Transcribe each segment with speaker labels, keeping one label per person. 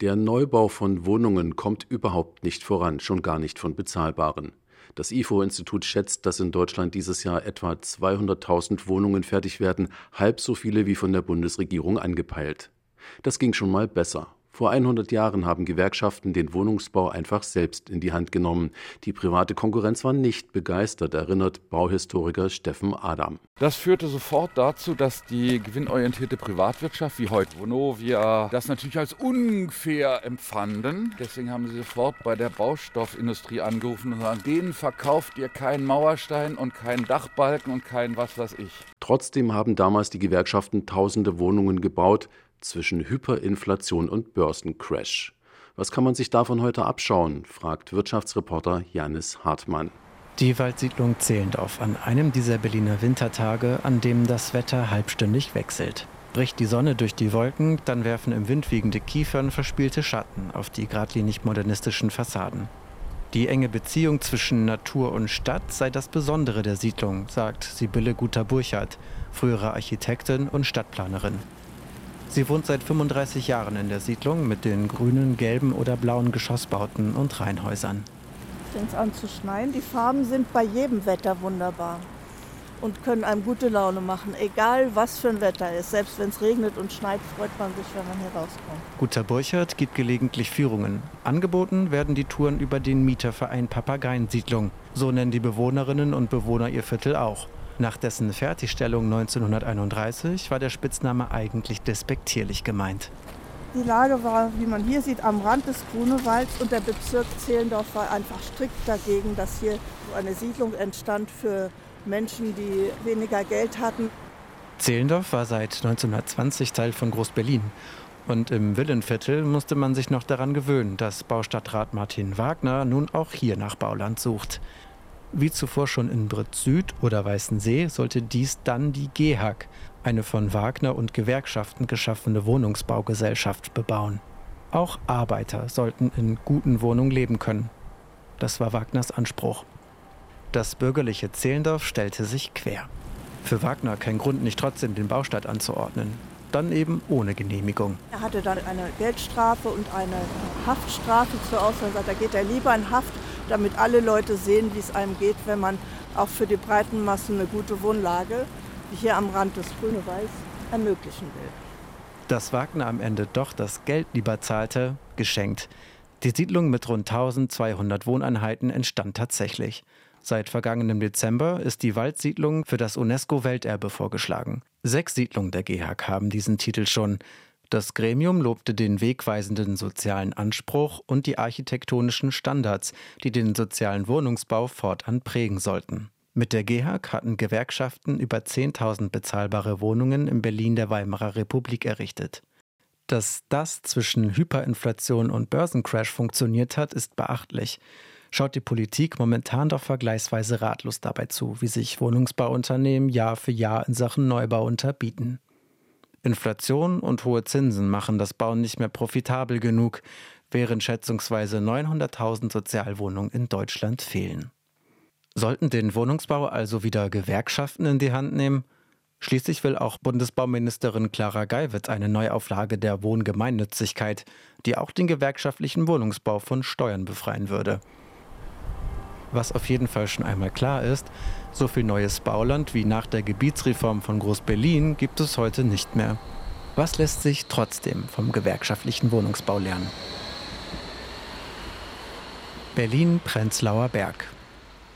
Speaker 1: Der Neubau von Wohnungen kommt überhaupt nicht voran, schon gar nicht von bezahlbaren. Das IFO-Institut schätzt, dass in Deutschland dieses Jahr etwa 200.000 Wohnungen fertig werden, halb so viele wie von der Bundesregierung angepeilt. Das ging schon mal besser. Vor 100 Jahren haben Gewerkschaften den Wohnungsbau einfach selbst in die Hand genommen. Die private Konkurrenz war nicht begeistert, erinnert Bauhistoriker Steffen Adam.
Speaker 2: Das führte sofort dazu, dass die gewinnorientierte Privatwirtschaft wie heute Vonovia das natürlich als unfair empfanden. Deswegen haben sie sofort bei der Baustoffindustrie angerufen und sagen, denen verkauft ihr keinen Mauerstein und keinen Dachbalken und keinen was weiß ich.
Speaker 1: Trotzdem haben damals die Gewerkschaften tausende Wohnungen gebaut, zwischen Hyperinflation und Börsencrash. Was kann man sich davon heute abschauen? fragt Wirtschaftsreporter Janis Hartmann.
Speaker 3: Die Waldsiedlung Zehlendorf an einem dieser Berliner Wintertage, an dem das Wetter halbstündig wechselt. Bricht die Sonne durch die Wolken, dann werfen im Wind wiegende Kiefern verspielte Schatten auf die geradlinig modernistischen Fassaden. Die enge Beziehung zwischen Natur und Stadt sei das Besondere der Siedlung, sagt Sibylle Guter-Burchardt, frühere Architektin und Stadtplanerin. Sie wohnt seit 35 Jahren in der Siedlung mit den grünen, gelben oder blauen Geschossbauten und Reihenhäusern.
Speaker 4: Fängt an zu schneien. Die Farben sind bei jedem Wetter wunderbar und können einem gute Laune machen, egal was für ein Wetter ist. Selbst wenn es regnet und schneit, freut man sich, wenn man hier rauskommt.
Speaker 3: Guter Burchert gibt gelegentlich Führungen. Angeboten werden die Touren über den Mieterverein Papageiensiedlung. So nennen die Bewohnerinnen und Bewohner ihr Viertel auch. Nach dessen Fertigstellung 1931 war der Spitzname eigentlich despektierlich gemeint.
Speaker 4: Die Lage war, wie man hier sieht, am Rand des Grunewalds und der Bezirk Zehlendorf war einfach strikt dagegen, dass hier eine Siedlung entstand für Menschen, die weniger Geld hatten.
Speaker 3: Zehlendorf war seit 1920 Teil von Groß-Berlin. Und im Villenviertel musste man sich noch daran gewöhnen, dass Baustadtrat Martin Wagner nun auch hier nach Bauland sucht. Wie zuvor schon in Britt Süd oder Weißensee sollte dies dann die GEHAG, eine von Wagner und Gewerkschaften geschaffene Wohnungsbaugesellschaft, bebauen. Auch Arbeiter sollten in guten Wohnungen leben können. Das war Wagners Anspruch. Das bürgerliche Zehlendorf stellte sich quer. Für Wagner kein Grund, nicht trotzdem den Baustart anzuordnen. Dann eben ohne Genehmigung.
Speaker 4: Er hatte dann eine Geldstrafe und eine Haftstrafe zur Auswahl. Da geht er lieber in Haft, damit alle Leute sehen, wie es einem geht, wenn man auch für die breiten Massen eine gute Wohnlage, hier am Rand des Grünewalds, ermöglichen will.
Speaker 3: Dass Wagner am Ende doch das Geld lieber zahlte, geschenkt. Die Siedlung mit rund 1200 Wohneinheiten entstand tatsächlich. Seit vergangenem Dezember ist die Waldsiedlung für das UNESCO-Welterbe vorgeschlagen. Sechs Siedlungen der GEHAG haben diesen Titel schon. Das Gremium lobte den wegweisenden sozialen Anspruch und die architektonischen Standards, die den sozialen Wohnungsbau fortan prägen sollten. Mit der GEHAG hatten Gewerkschaften über 10.000 bezahlbare Wohnungen in Berlin der Weimarer Republik errichtet. Dass das zwischen Hyperinflation und Börsencrash funktioniert hat, ist beachtlich. Schaut die Politik momentan doch vergleichsweise ratlos dabei zu, wie sich Wohnungsbauunternehmen Jahr für Jahr in Sachen Neubau unterbieten. Inflation und hohe Zinsen machen das Bauen nicht mehr profitabel genug, während schätzungsweise 900.000 Sozialwohnungen in Deutschland fehlen. Sollten den Wohnungsbau also wieder Gewerkschaften in die Hand nehmen? Schließlich will auch Bundesbauministerin Clara Geiwitz eine Neuauflage der Wohngemeinnützigkeit, die auch den gewerkschaftlichen Wohnungsbau von Steuern befreien würde. Was auf jeden Fall schon einmal klar ist, so viel neues Bauland wie nach der Gebietsreform von Groß-Berlin gibt es heute nicht mehr. Was lässt sich trotzdem vom gewerkschaftlichen Wohnungsbau lernen? Berlin-Prenzlauer Berg.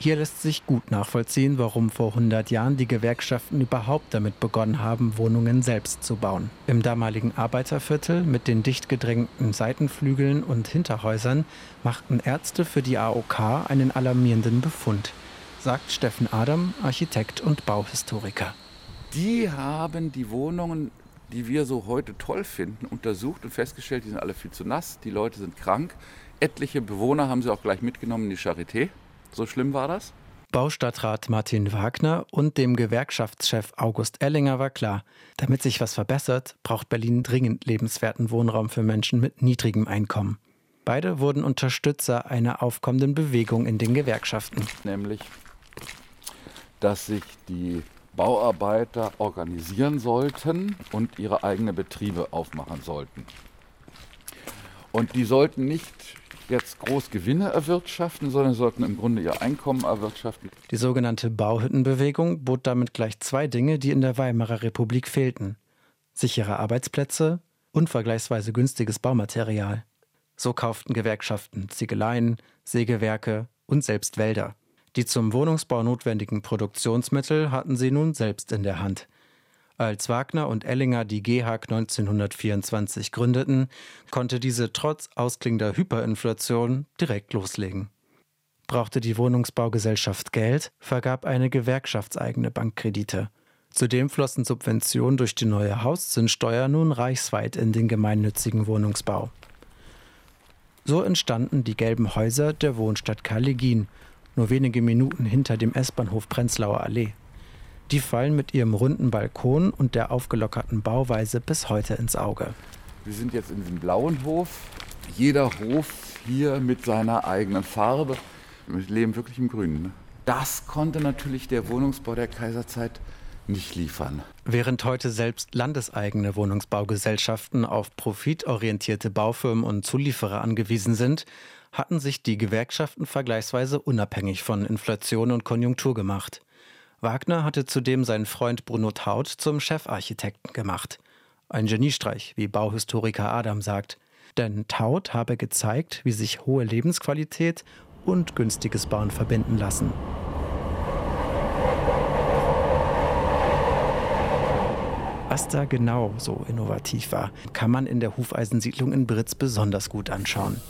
Speaker 3: Hier lässt sich gut nachvollziehen, warum vor 100 Jahren die Gewerkschaften überhaupt damit begonnen haben, Wohnungen selbst zu bauen. Im damaligen Arbeiterviertel mit den dicht gedrängten Seitenflügeln und Hinterhäusern machten Ärzte für die AOK einen alarmierenden Befund, sagt Steffen Adam, Architekt und Bauhistoriker.
Speaker 2: Die haben die Wohnungen die wir so heute toll finden, untersucht und festgestellt, die sind alle viel zu nass, die Leute sind krank. Etliche Bewohner haben sie auch gleich mitgenommen in die Charité. So schlimm war das?
Speaker 3: Baustadtrat Martin Wagner und dem Gewerkschaftschef August Ellinger war klar, damit sich was verbessert, braucht Berlin dringend lebenswerten Wohnraum für Menschen mit niedrigem Einkommen. Beide wurden Unterstützer einer aufkommenden Bewegung in den Gewerkschaften.
Speaker 2: Nämlich, dass sich die Bauarbeiter organisieren sollten und ihre eigenen Betriebe aufmachen sollten. Und die sollten nicht jetzt groß Gewinne erwirtschaften, sondern sollten im Grunde ihr Einkommen erwirtschaften.
Speaker 3: Die sogenannte Bauhüttenbewegung bot damit gleich zwei Dinge, die in der Weimarer Republik fehlten. Sichere Arbeitsplätze und vergleichsweise günstiges Baumaterial. So kauften Gewerkschaften Ziegeleien, Sägewerke und selbst Wälder. Die zum Wohnungsbau notwendigen Produktionsmittel hatten sie nun selbst in der Hand. Als Wagner und Ellinger die GEHAG 1924 gründeten, konnte diese trotz ausklingender Hyperinflation direkt loslegen. Brauchte die Wohnungsbaugesellschaft Geld, vergab eine gewerkschaftseigene Bankkredite. Zudem flossen Subventionen durch die neue Hauszinssteuer nun reichsweit in den gemeinnützigen Wohnungsbau. So entstanden die gelben Häuser der Wohnstadt Karlegin, nur wenige Minuten hinter dem S-Bahnhof Prenzlauer Allee. Die fallen mit ihrem runden Balkon und der aufgelockerten Bauweise bis heute ins Auge.
Speaker 2: Wir sind jetzt in diesem blauen Hof. Jeder Hof hier mit seiner eigenen Farbe. Wir leben wirklich im Grünen. Ne? Das konnte natürlich der Wohnungsbau der Kaiserzeit nicht liefern.
Speaker 3: Während heute selbst landeseigene Wohnungsbaugesellschaften auf profitorientierte Baufirmen und Zulieferer angewiesen sind, hatten sich die Gewerkschaften vergleichsweise unabhängig von Inflation und Konjunktur gemacht. Wagner hatte zudem seinen Freund Bruno Taut zum Chefarchitekten gemacht. Ein Geniestreich, wie Bauhistoriker Adam sagt. Denn Taut habe gezeigt, wie sich hohe Lebensqualität und günstiges Bauen verbinden lassen. Was da genau so innovativ war, kann man in der Hufeisensiedlung in Britz besonders gut anschauen.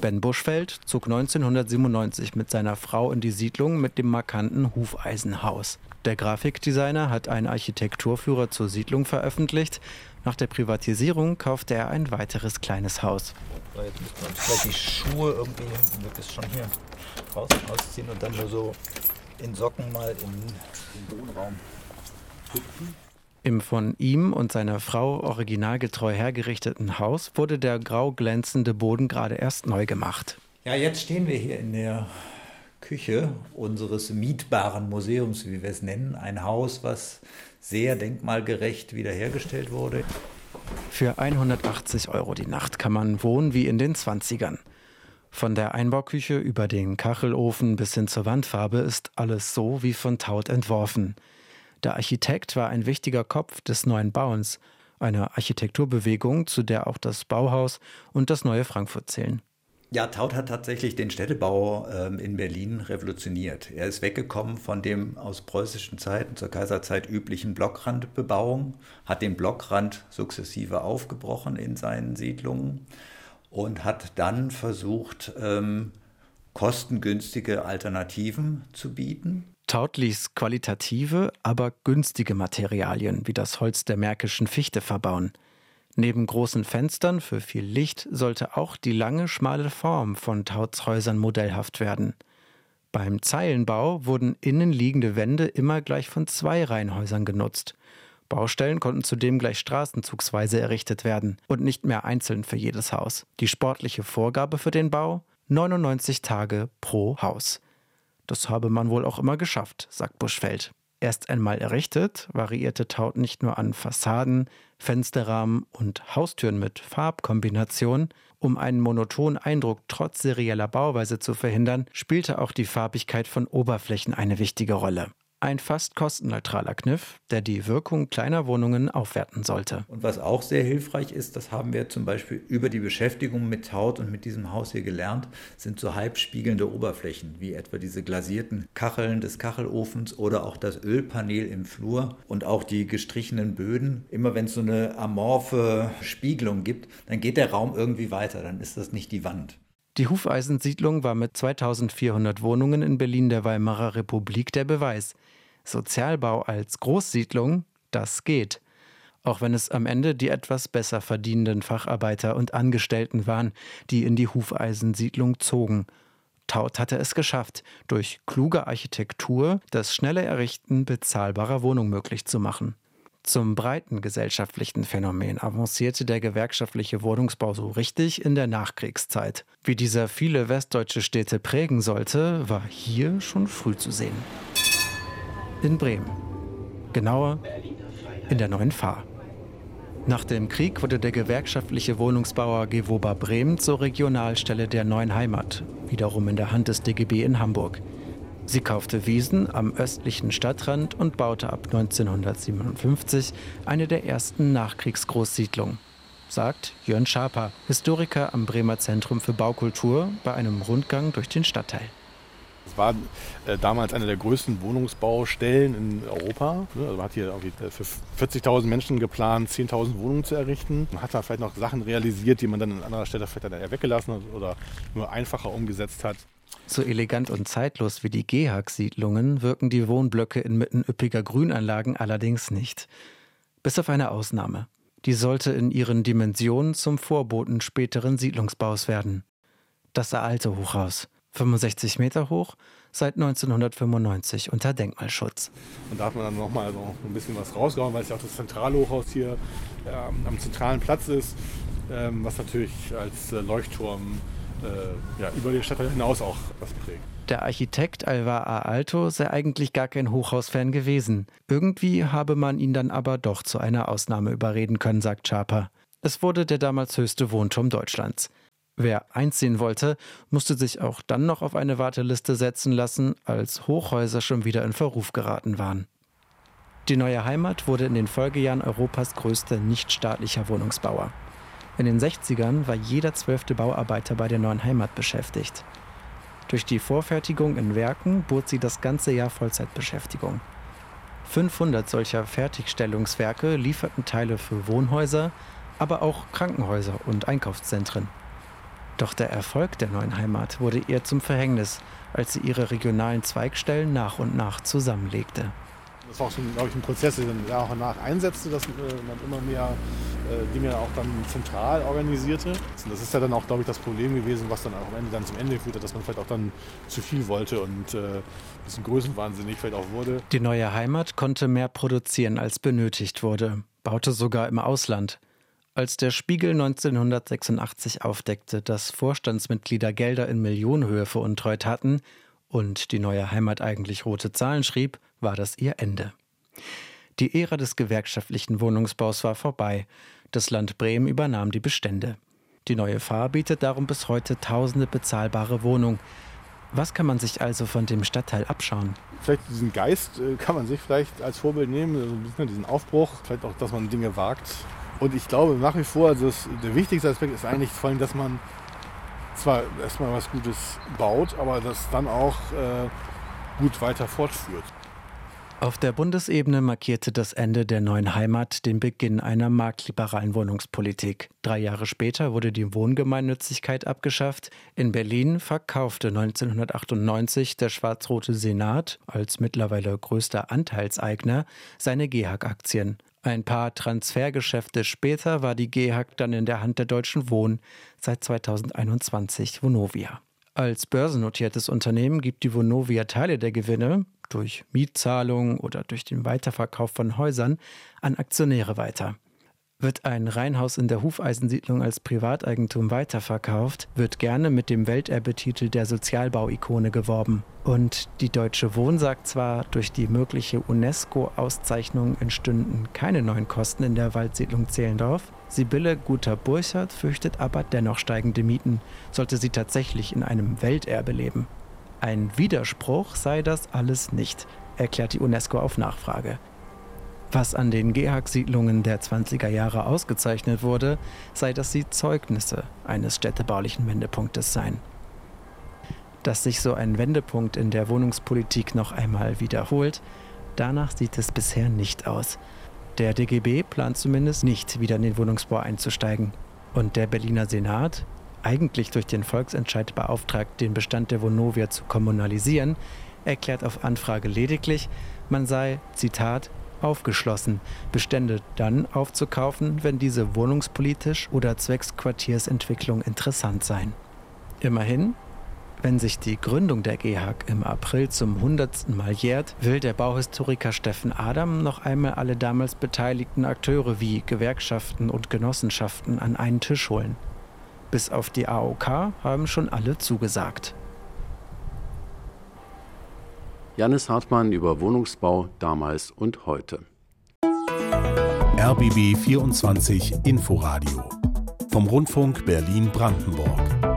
Speaker 3: Ben Buschfeld zog 1997 mit seiner Frau in die Siedlung mit dem markanten Hufeisenhaus. Der Grafikdesigner hat einen Architekturführer zur Siedlung veröffentlicht. Nach der Privatisierung kaufte er ein weiteres kleines Haus.
Speaker 5: So, jetzt wir uns vielleicht die Schuhe irgendwie, es schon hier draußen ausziehen und dann nur so in Socken mal in den Wohnraum hüpfen.
Speaker 3: Im von ihm und seiner Frau originalgetreu hergerichteten Haus wurde der grau glänzende Boden gerade erst neu gemacht.
Speaker 5: Ja, jetzt stehen wir hier in der Küche unseres mietbaren Museums, wie wir es nennen. Ein Haus, was sehr denkmalgerecht wiederhergestellt wurde.
Speaker 3: Für 180 Euro die Nacht kann man wohnen wie in den 20ern. Von der Einbauküche über den Kachelofen bis hin zur Wandfarbe ist alles so wie von Taut entworfen. Der Architekt war ein wichtiger Kopf des neuen Bauens, einer Architekturbewegung, zu der auch das Bauhaus und das neue Frankfurt zählen.
Speaker 5: Ja, Taut hat tatsächlich den Städtebau ähm, in Berlin revolutioniert. Er ist weggekommen von dem aus preußischen Zeiten zur Kaiserzeit üblichen Blockrandbebauung, hat den Blockrand sukzessive aufgebrochen in seinen Siedlungen und hat dann versucht, ähm, kostengünstige Alternativen zu bieten.
Speaker 3: Taut ließ qualitative, aber günstige Materialien wie das Holz der märkischen Fichte verbauen. Neben großen Fenstern für viel Licht sollte auch die lange, schmale Form von Tauts Häusern modellhaft werden. Beim Zeilenbau wurden innenliegende Wände immer gleich von zwei Reihenhäusern genutzt. Baustellen konnten zudem gleich straßenzugsweise errichtet werden und nicht mehr einzeln für jedes Haus. Die sportliche Vorgabe für den Bau 99 Tage pro Haus. Das habe man wohl auch immer geschafft, sagt Buschfeld. Erst einmal errichtet, variierte Taut nicht nur an Fassaden, Fensterrahmen und Haustüren mit Farbkombinationen. Um einen monotonen Eindruck trotz serieller Bauweise zu verhindern, spielte auch die Farbigkeit von Oberflächen eine wichtige Rolle. Ein fast kostenneutraler Kniff, der die Wirkung kleiner Wohnungen aufwerten sollte.
Speaker 5: Und was auch sehr hilfreich ist, das haben wir zum Beispiel über die Beschäftigung mit Haut und mit diesem Haus hier gelernt, sind so halbspiegelnde Oberflächen, wie etwa diese glasierten Kacheln des Kachelofens oder auch das Ölpanel im Flur und auch die gestrichenen Böden. Immer wenn es so eine amorphe Spiegelung gibt, dann geht der Raum irgendwie weiter, dann ist das nicht die Wand.
Speaker 3: Die Hufeisensiedlung war mit 2400 Wohnungen in Berlin der Weimarer Republik der Beweis. Sozialbau als Großsiedlung, das geht. Auch wenn es am Ende die etwas besser verdienenden Facharbeiter und Angestellten waren, die in die Hufeisensiedlung zogen. Taut hatte es geschafft, durch kluge Architektur das schnelle Errichten bezahlbarer Wohnungen möglich zu machen. Zum breiten gesellschaftlichen Phänomen avancierte der gewerkschaftliche Wohnungsbau so richtig in der Nachkriegszeit. Wie dieser viele westdeutsche Städte prägen sollte, war hier schon früh zu sehen. In Bremen. Genauer in der neuen Fahr. Nach dem Krieg wurde der gewerkschaftliche Wohnungsbauer Gewoba Bremen zur Regionalstelle der neuen Heimat, wiederum in der Hand des DGB in Hamburg. Sie kaufte Wiesen am östlichen Stadtrand und baute ab 1957 eine der ersten Nachkriegsgroßsiedlungen. Sagt Jörn Schaper, Historiker am Bremer Zentrum für Baukultur, bei einem Rundgang durch den Stadtteil.
Speaker 6: Es war äh, damals eine der größten Wohnungsbaustellen in Europa. Ne? Also man hat hier äh, für 40.000 Menschen geplant, 10.000 Wohnungen zu errichten. Man hat da vielleicht noch Sachen realisiert, die man dann an anderer Stelle vielleicht dann eher weggelassen hat oder nur einfacher umgesetzt hat.
Speaker 3: So elegant und zeitlos wie die Gehag-Siedlungen wirken die Wohnblöcke inmitten üppiger Grünanlagen allerdings nicht. Bis auf eine Ausnahme. Die sollte in ihren Dimensionen zum Vorboten späteren Siedlungsbaus werden. Das alte Hochhaus. 65 Meter hoch, seit 1995 unter Denkmalschutz.
Speaker 6: Und da hat man dann nochmal so ein bisschen was rausgehauen, weil es ja auch das Zentralhochhaus hier ähm, am zentralen Platz ist, ähm, was natürlich als äh, Leuchtturm äh, ja, über den Stadtteil hinaus auch was prägt.
Speaker 3: Der Architekt Alvar A. Alto sei eigentlich gar kein Hochhausfan gewesen. Irgendwie habe man ihn dann aber doch zu einer Ausnahme überreden können, sagt Schaper. Es wurde der damals höchste Wohnturm Deutschlands. Wer einziehen wollte, musste sich auch dann noch auf eine Warteliste setzen lassen, als Hochhäuser schon wieder in Verruf geraten waren. Die neue Heimat wurde in den Folgejahren Europas größter nichtstaatlicher Wohnungsbauer. In den 60ern war jeder zwölfte Bauarbeiter bei der neuen Heimat beschäftigt. Durch die Vorfertigung in Werken bot sie das ganze Jahr Vollzeitbeschäftigung. 500 solcher Fertigstellungswerke lieferten Teile für Wohnhäuser, aber auch Krankenhäuser und Einkaufszentren. Doch der Erfolg der neuen Heimat wurde ihr zum Verhängnis, als sie ihre regionalen Zweigstellen nach und nach zusammenlegte.
Speaker 6: Das war auch, so, glaube ich, ein Prozess, der dann nach und nach einsetzte, dass äh, man immer mehr äh, Dinge auch dann zentral organisierte. Und das ist ja dann auch, glaube ich, das Problem gewesen, was dann auch am Ende dann zum Ende führte, dass man vielleicht auch dann zu viel wollte und äh, ein bisschen größenwahnsinnig vielleicht auch wurde.
Speaker 3: Die neue Heimat konnte mehr produzieren, als benötigt wurde, baute sogar im Ausland. Als der Spiegel 1986 aufdeckte, dass Vorstandsmitglieder Gelder in Millionenhöhe veruntreut hatten und die neue Heimat eigentlich rote Zahlen schrieb, war das ihr Ende. Die Ära des gewerkschaftlichen Wohnungsbaus war vorbei. Das Land Bremen übernahm die Bestände. Die neue Fahr bietet darum bis heute tausende bezahlbare Wohnungen. Was kann man sich also von dem Stadtteil abschauen?
Speaker 6: Vielleicht diesen Geist äh, kann man sich vielleicht als Vorbild nehmen, also diesen Aufbruch, vielleicht auch, dass man Dinge wagt, und ich glaube nach wie vor, also das, der wichtigste Aspekt ist eigentlich vor allem, dass man zwar erstmal was Gutes baut, aber das dann auch äh, gut weiter fortführt.
Speaker 3: Auf der Bundesebene markierte das Ende der neuen Heimat den Beginn einer marktliberalen Wohnungspolitik. Drei Jahre später wurde die Wohngemeinnützigkeit abgeschafft. In Berlin verkaufte 1998 der schwarz-rote Senat als mittlerweile größter Anteilseigner seine GEHAG-Aktien. Ein paar Transfergeschäfte später war die GEHAG dann in der Hand der Deutschen Wohn, seit 2021 Vonovia. Als börsennotiertes Unternehmen gibt die Vonovia Teile der Gewinne durch Mietzahlungen oder durch den Weiterverkauf von Häusern an Aktionäre weiter. Wird ein Reihenhaus in der Hufeisensiedlung als Privateigentum weiterverkauft, wird gerne mit dem Welterbetitel der Sozialbauikone geworben. Und die Deutsche Wohn sagt zwar, durch die mögliche UNESCO-Auszeichnung entstünden keine neuen Kosten in der Waldsiedlung Zehlendorf. Sibylle Guter-Burchardt fürchtet aber dennoch steigende Mieten, sollte sie tatsächlich in einem Welterbe leben. Ein Widerspruch sei das alles nicht, erklärt die UNESCO auf Nachfrage. Was an den GEHAG-Siedlungen der 20er Jahre ausgezeichnet wurde, sei, dass sie Zeugnisse eines städtebaulichen Wendepunktes seien. Dass sich so ein Wendepunkt in der Wohnungspolitik noch einmal wiederholt, danach sieht es bisher nicht aus. Der DGB plant zumindest nicht, wieder in den Wohnungsbau einzusteigen. Und der Berliner Senat, eigentlich durch den Volksentscheid beauftragt, den Bestand der Vonovia zu kommunalisieren, erklärt auf Anfrage lediglich, man sei, Zitat, aufgeschlossen, Bestände dann aufzukaufen, wenn diese wohnungspolitisch oder zwecks Quartiersentwicklung interessant seien. Immerhin, wenn sich die Gründung der GEHAG im April zum hundertsten Mal jährt, will der Bauhistoriker Steffen Adam noch einmal alle damals beteiligten Akteure wie Gewerkschaften und Genossenschaften an einen Tisch holen. Bis auf die AOK haben schon alle zugesagt.
Speaker 1: Janis Hartmann über Wohnungsbau damals und heute.
Speaker 7: RBB 24 Inforadio vom Rundfunk Berlin-Brandenburg.